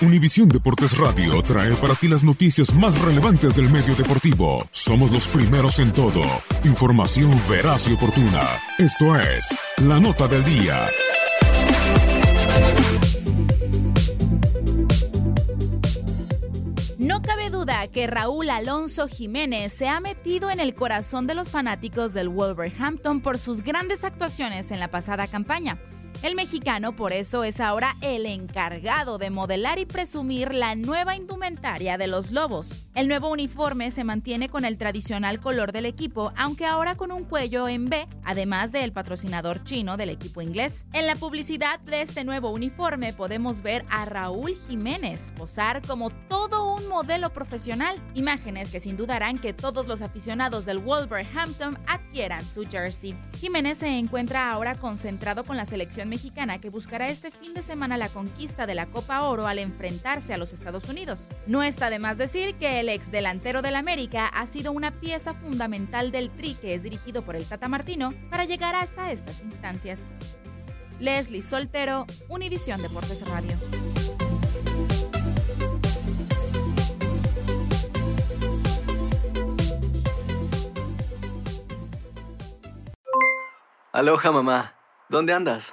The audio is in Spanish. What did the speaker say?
Univisión Deportes Radio trae para ti las noticias más relevantes del medio deportivo. Somos los primeros en todo. Información veraz y oportuna. Esto es La Nota del Día. No cabe duda que Raúl Alonso Jiménez se ha metido en el corazón de los fanáticos del Wolverhampton por sus grandes actuaciones en la pasada campaña. El mexicano por eso es ahora el encargado de modelar y presumir la nueva indumentaria de los Lobos. El nuevo uniforme se mantiene con el tradicional color del equipo, aunque ahora con un cuello en B, además del patrocinador chino del equipo inglés. En la publicidad de este nuevo uniforme podemos ver a Raúl Jiménez posar como todo un modelo profesional, imágenes que sin duda harán que todos los aficionados del Wolverhampton adquieran su jersey. Jiménez se encuentra ahora concentrado con la selección mexicana que buscará este fin de semana la conquista de la Copa Oro al enfrentarse a los Estados Unidos. No está de más decir que el ex delantero del América ha sido una pieza fundamental del Tri que es dirigido por el Tata Martino para llegar hasta estas instancias. Leslie Soltero, Univisión Deportes Radio. Aloha mamá. ¿Dónde andas?